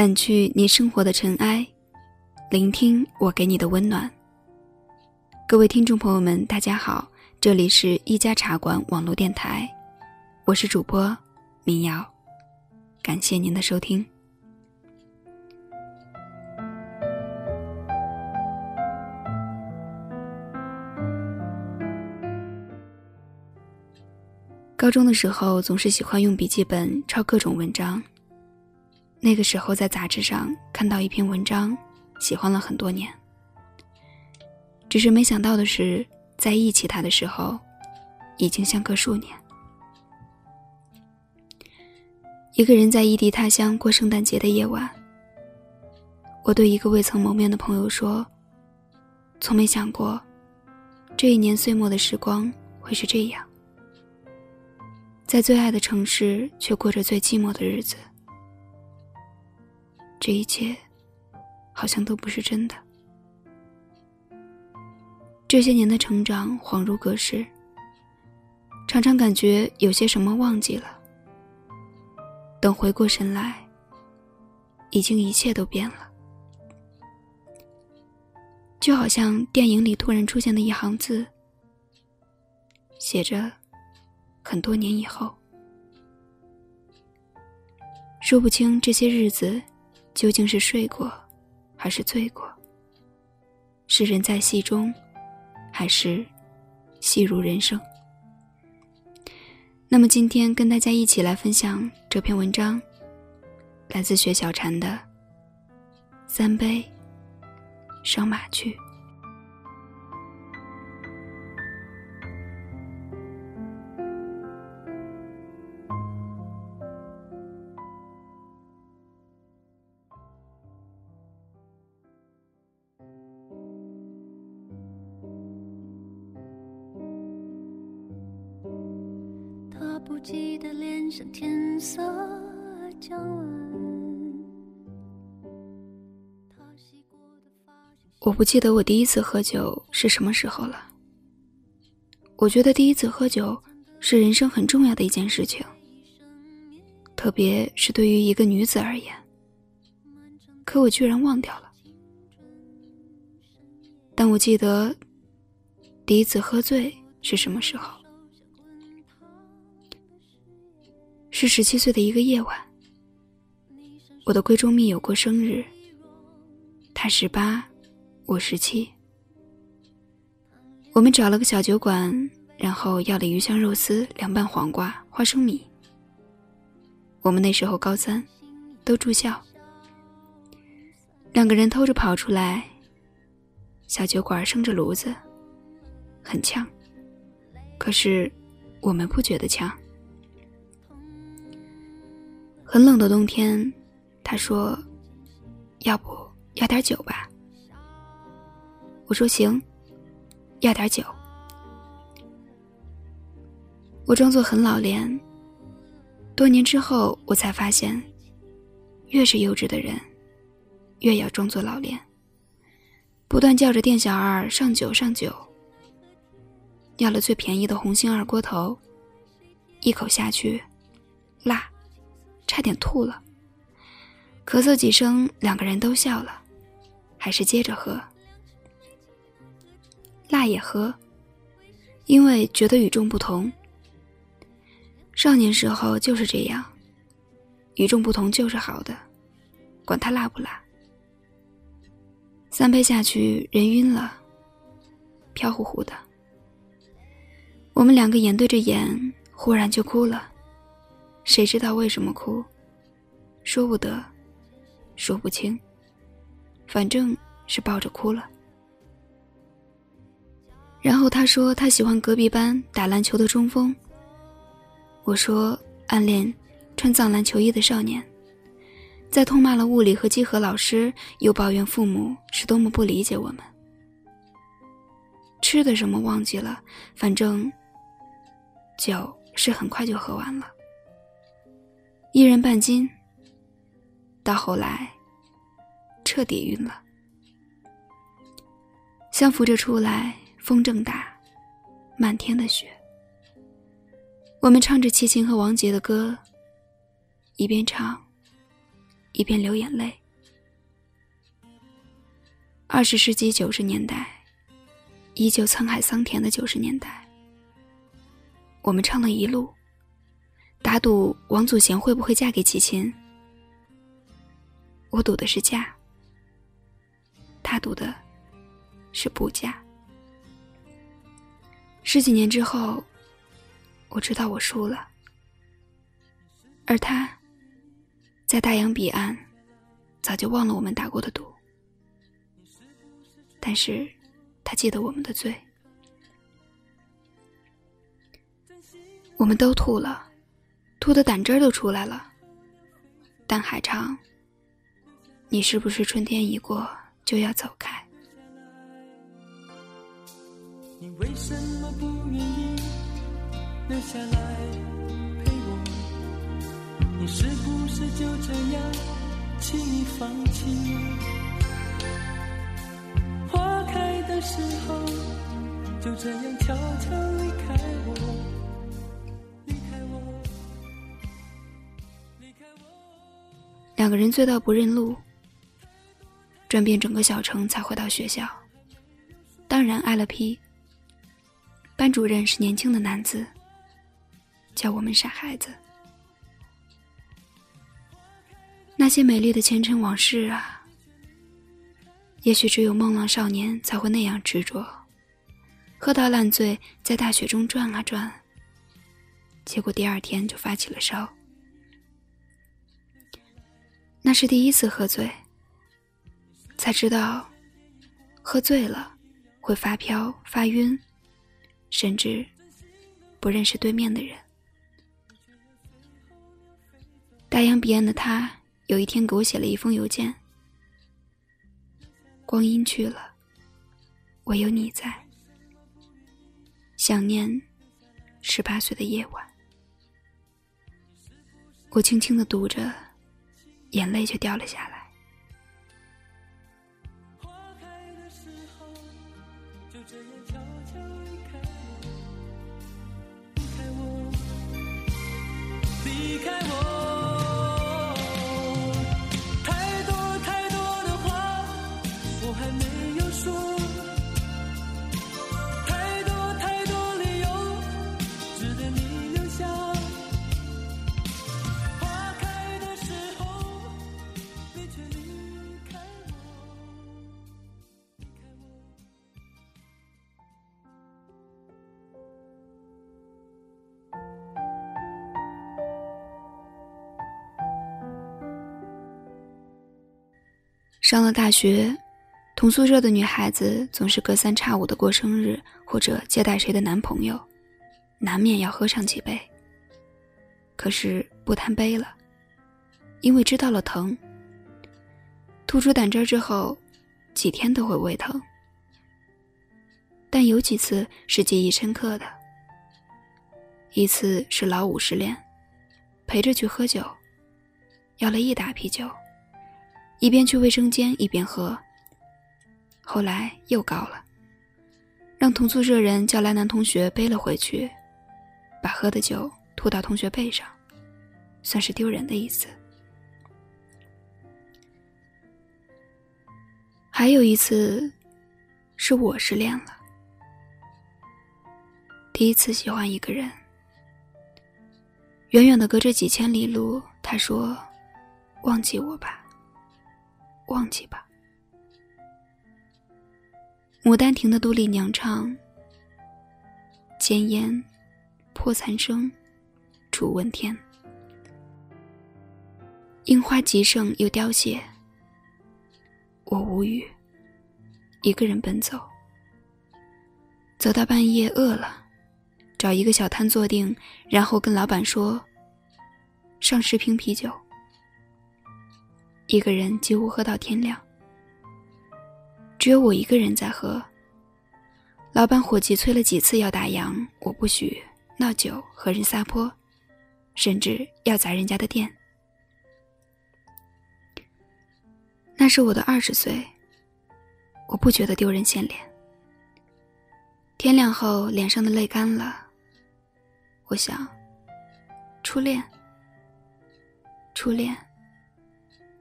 掸去你生活的尘埃，聆听我给你的温暖。各位听众朋友们，大家好，这里是一家茶馆网络电台，我是主播民谣，感谢您的收听。高中的时候，总是喜欢用笔记本抄各种文章。那个时候在杂志上看到一篇文章，喜欢了很多年。只是没想到的是，在忆起他的时候，已经相隔数年。一个人在异地他乡过圣诞节的夜晚，我对一个未曾谋面的朋友说：“从没想过，这一年岁末的时光会是这样，在最爱的城市却过着最寂寞的日子。”这一切，好像都不是真的。这些年的成长恍如隔世，常常感觉有些什么忘记了。等回过神来，已经一切都变了。就好像电影里突然出现的一行字，写着“很多年以后”，说不清这些日子。究竟是睡过，还是醉过？是人在戏中，还是戏如人生？那么今天跟大家一起来分享这篇文章，来自雪小禅的《三杯上马去》。我不记得我第一次喝酒是什么时候了。我觉得第一次喝酒是人生很重要的一件事情，特别是对于一个女子而言。可我居然忘掉了。但我记得第一次喝醉是什么时候。是十七岁的一个夜晚，我的闺中密友过生日。他十八，我十七。我们找了个小酒馆，然后要了鱼香肉丝、凉拌黄瓜、花生米。我们那时候高三，都住校，两个人偷着跑出来。小酒馆生着炉子，很呛，可是我们不觉得呛。很冷的冬天，他说：“要不要点酒吧？”我说：“行，要点酒。”我装作很老练。多年之后，我才发现，越是幼稚的人，越要装作老练，不断叫着店小二上酒上酒。要了最便宜的红星二锅头，一口下去，辣。差点吐了，咳嗽几声，两个人都笑了，还是接着喝。辣也喝，因为觉得与众不同。少年时候就是这样，与众不同就是好的，管他辣不辣。三杯下去，人晕了，飘乎乎的。我们两个眼对着眼，忽然就哭了。谁知道为什么哭？说不得，说不清，反正是抱着哭了。然后他说他喜欢隔壁班打篮球的中锋。我说暗恋穿藏篮球衣的少年，在痛骂了物理和几何老师，又抱怨父母是多么不理解我们。吃的什么忘记了，反正酒是很快就喝完了。一人半斤，到后来彻底晕了。相扶着出来，风正大，漫天的雪。我们唱着齐秦和王杰的歌，一边唱，一边流眼泪。二十世纪九十年代，依旧沧海桑田的九十年代，我们唱了一路，打赌王祖贤会不会嫁给齐秦。我赌的是嫁，他赌的是不嫁。十几年之后，我知道我输了，而他，在大洋彼岸，早就忘了我们打过的赌。但是，他记得我们的罪。我们都吐了，吐的胆汁儿都出来了。但还唱：“你是不是春天一过就要走开？”你为什么不愿意留下来陪我？你是不是就这样轻易放弃？花开的时候，就这样悄悄离离开开我，我，两个人醉到不认路，转遍整个小城才回到学校。当然挨了批。班主任是年轻的男子，叫我们傻孩子。那些美丽的前尘往事啊！也许只有梦浪少年才会那样执着，喝到烂醉，在大雪中转啊转。结果第二天就发起了烧。那是第一次喝醉，才知道，喝醉了会发飘、发晕，甚至不认识对面的人。大洋彼岸的他，有一天给我写了一封邮件。光阴去了，唯有你在。想念十八岁的夜晚，我轻轻的读着，眼泪却掉了下来。就这样悄悄离开我离开我离开我。上了大学，同宿舍的女孩子总是隔三差五的过生日或者接待谁的男朋友，难免要喝上几杯。可是不贪杯了，因为知道了疼。吐出胆汁之后，几天都会胃疼。但有几次是记忆深刻的，一次是老五失恋，陪着去喝酒，要了一打啤酒。一边去卫生间一边喝。后来又高了，让同宿舍人叫来男同学背了回去，把喝的酒吐到同学背上，算是丢人的一次。还有一次，是我失恋了，第一次喜欢一个人，远远的隔着几千里路，他说：“忘记我吧。”忘记吧，《牡丹亭》的杜丽娘唱：“尖烟破残声，楚问天。樱花极盛又凋谢，我无语，一个人奔走。走到半夜饿了，找一个小摊坐定，然后跟老板说：上十瓶啤酒。”一个人几乎喝到天亮，只有我一个人在喝。老板伙计催了几次要打烊，我不许闹酒和人撒泼，甚至要砸人家的店。那是我的二十岁，我不觉得丢人现脸。天亮后，脸上的泪干了，我想，初恋，初恋。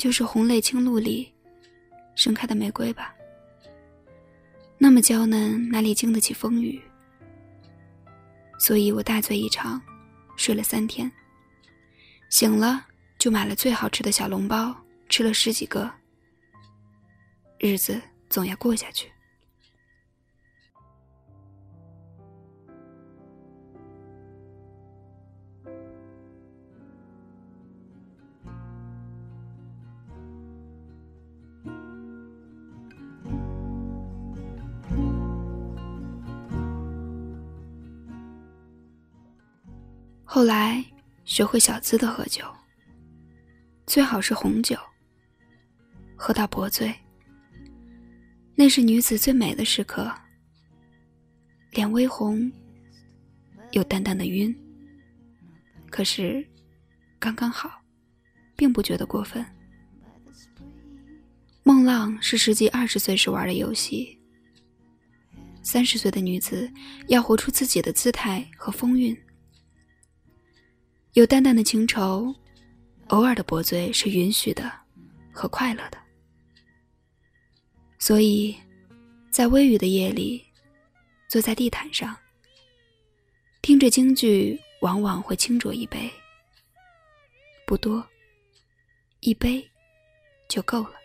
就是红泪青露里盛开的玫瑰吧。那么娇嫩，哪里经得起风雨？所以我大醉一场，睡了三天。醒了就买了最好吃的小笼包，吃了十几个。日子总要过下去。后来学会小资的喝酒，最好是红酒。喝到薄醉，那是女子最美的时刻。脸微红，有淡淡的晕，可是刚刚好，并不觉得过分。梦浪是十几二十岁时玩的游戏，三十岁的女子要活出自己的姿态和风韵。有淡淡的情愁，偶尔的薄醉是允许的和快乐的。所以，在微雨的夜里，坐在地毯上，听着京剧，往往会轻酌一杯，不多，一杯就够了。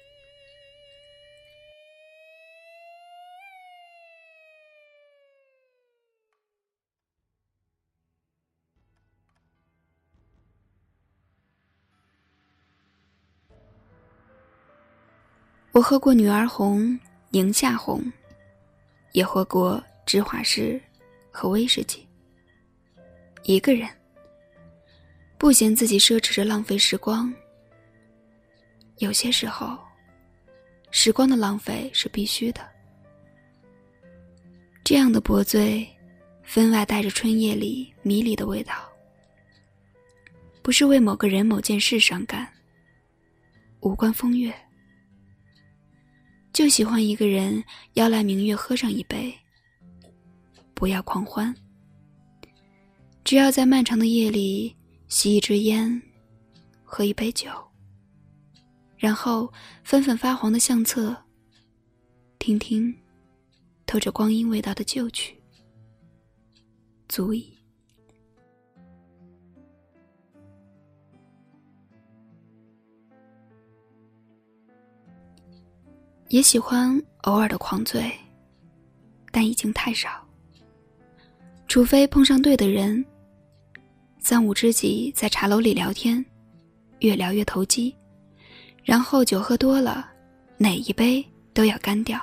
我喝过女儿红、宁夏红，也喝过芝华士和威士忌。一个人，不嫌自己奢侈着浪费时光。有些时候，时光的浪费是必须的。这样的薄醉，分外带着春夜里迷离的味道。不是为某个人、某件事伤感，无关风月。就喜欢一个人邀来明月喝上一杯，不要狂欢，只要在漫长的夜里吸一支烟，喝一杯酒，然后翻翻发黄的相册，听听透着光阴味道的旧曲，足矣。也喜欢偶尔的狂醉，但已经太少。除非碰上对的人，三五知己在茶楼里聊天，越聊越投机，然后酒喝多了，哪一杯都要干掉，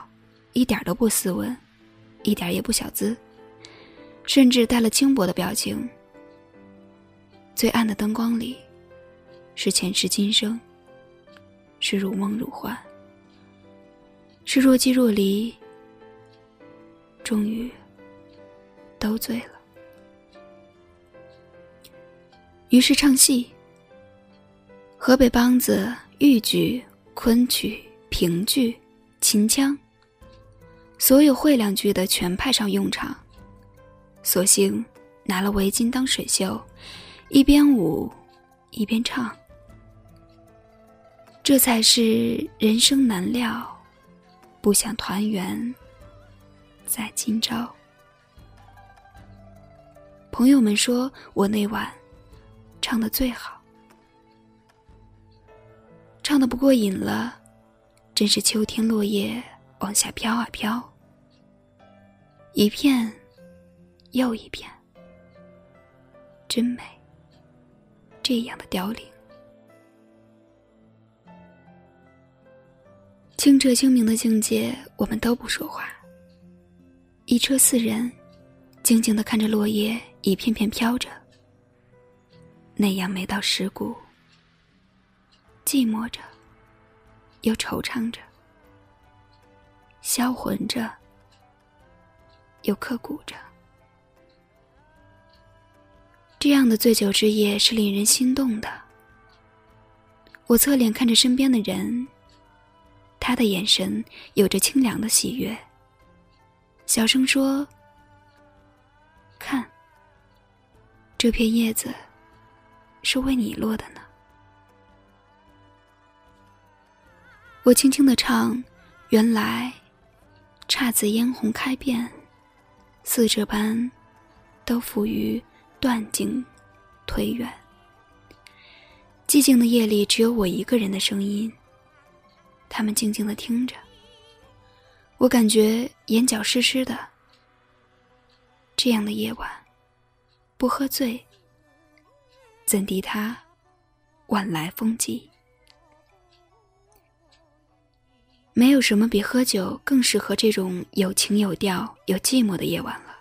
一点都不斯文，一点也不小资，甚至带了轻薄的表情。最暗的灯光里，是前世今生，是如梦如幻。是若即若离，终于都醉了。于是唱戏，河北梆子、豫剧、昆曲、评剧、秦腔，所有会两句的全派上用场。索性拿了围巾当水袖，一边舞一边唱。这才是人生难料。不想团圆，在今朝。朋友们说我那晚唱的最好，唱的不过瘾了，真是秋天落叶往下飘啊飘，一片又一片，真美。这样的凋零。清澈清明的境界，我们都不说话。一车四人，静静的看着落叶一片片飘着，那样美到蚀骨，寂寞着，又惆怅着，销魂着，又刻骨着。这样的醉酒之夜是令人心动的。我侧脸看着身边的人。他的眼神有着清凉的喜悦，小声说：“看，这片叶子是为你落的呢。”我轻轻的唱：“原来姹紫嫣红开遍，似这般都付于断井颓垣。”寂静的夜里，只有我一个人的声音。他们静静的听着，我感觉眼角湿湿的。这样的夜晚，不喝醉，怎敌他晚来风急？没有什么比喝酒更适合这种有情有调、有寂寞的夜晚了。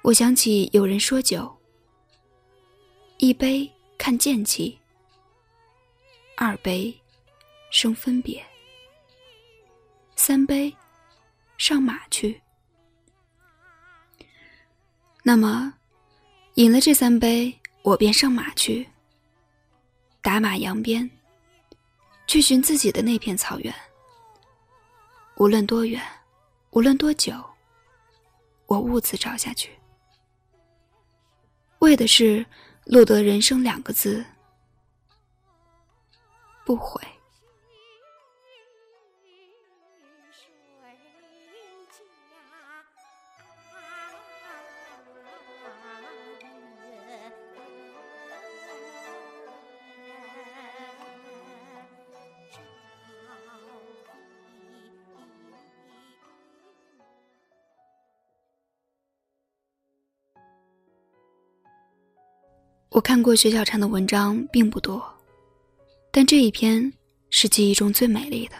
我想起有人说酒，一杯。看剑气，二杯生分别，三杯上马去。那么，饮了这三杯，我便上马去，打马扬鞭，去寻自己的那片草原。无论多远，无论多久，我兀自找下去，为的是。落得人生两个字，不悔。我看过薛小婵的文章并不多，但这一篇是记忆中最美丽的。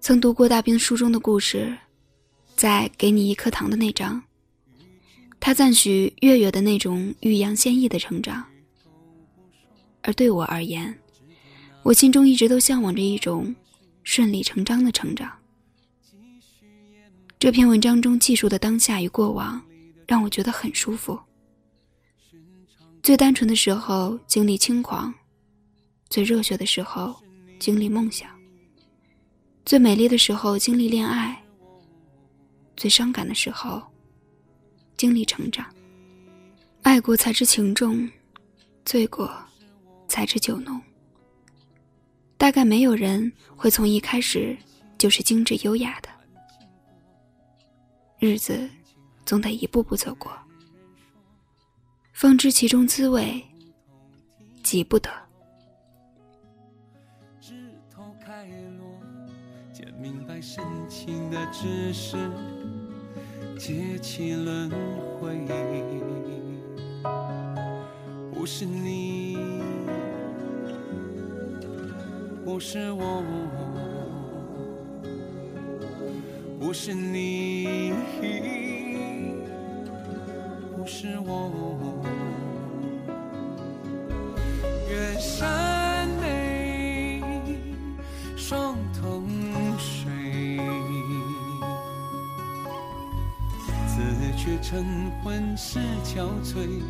曾读过大兵书中的故事，在给你一颗糖的那章，他赞许月月的那种欲扬先抑的成长。而对我而言，我心中一直都向往着一种顺理成章的成长。这篇文章中记述的当下与过往，让我觉得很舒服。最单纯的时候经历轻狂，最热血的时候经历梦想，最美丽的时候经历恋爱，最伤感的时候经历成长。爱过才知情重，醉过才知酒浓。大概没有人会从一开始就是精致优雅的，日子总得一步步走过。方知其中滋味，急不得。枝头开落，见明白深情的知识，结起轮回。不是你，不是我，不是你，是我。远山美，双瞳水，自觉晨昏是憔悴。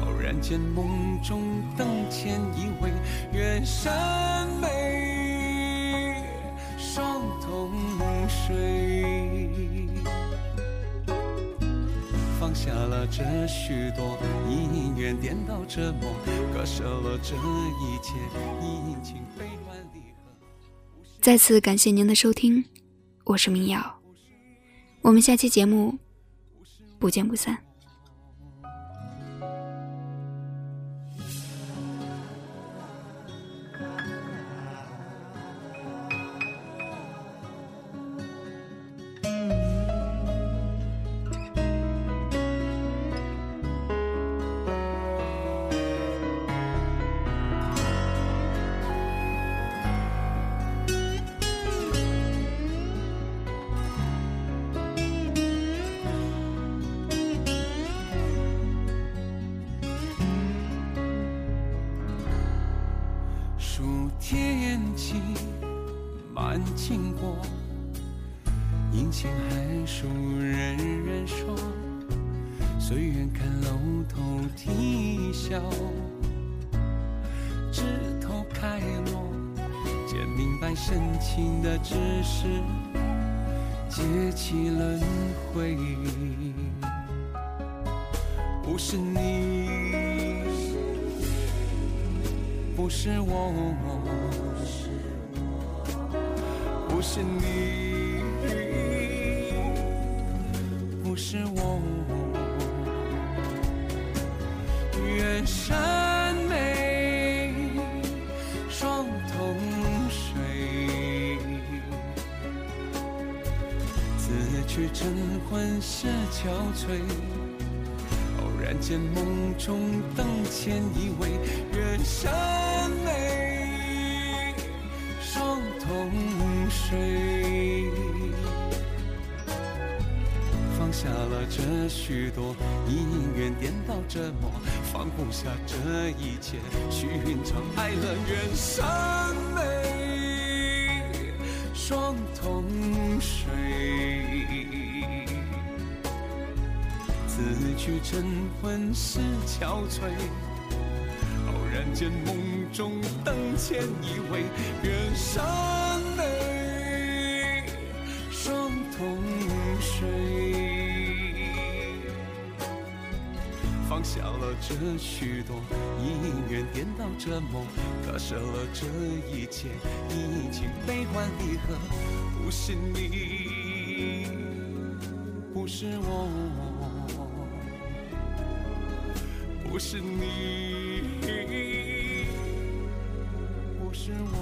偶然间梦中灯前依偎，愿山美，双瞳水。下了这许多，因缘颠倒折磨，割舍了这一切，阴晴悲欢离合。再次感谢您的收听，我是明瑶，我们下期节目不见不散。数天气满经过，阴晴寒暑，人人说，随缘看楼头啼笑，枝头开落，见明白深情的知识，结起轮回，不是你。不是我，不是你，不是我。远山美双瞳水，自去晨昏是憔悴。偶然间梦中灯前依偎，愿山水。放下了这许多，因缘颠倒折磨，放不下这一切，寻找爱了远山美双瞳水。此去晨昏是憔悴，偶然间梦中灯前依偎，远山放下了这许多，因缘颠倒折磨，割舍了这一切，已经悲欢离合。不是你，不是我，不是你，不是我。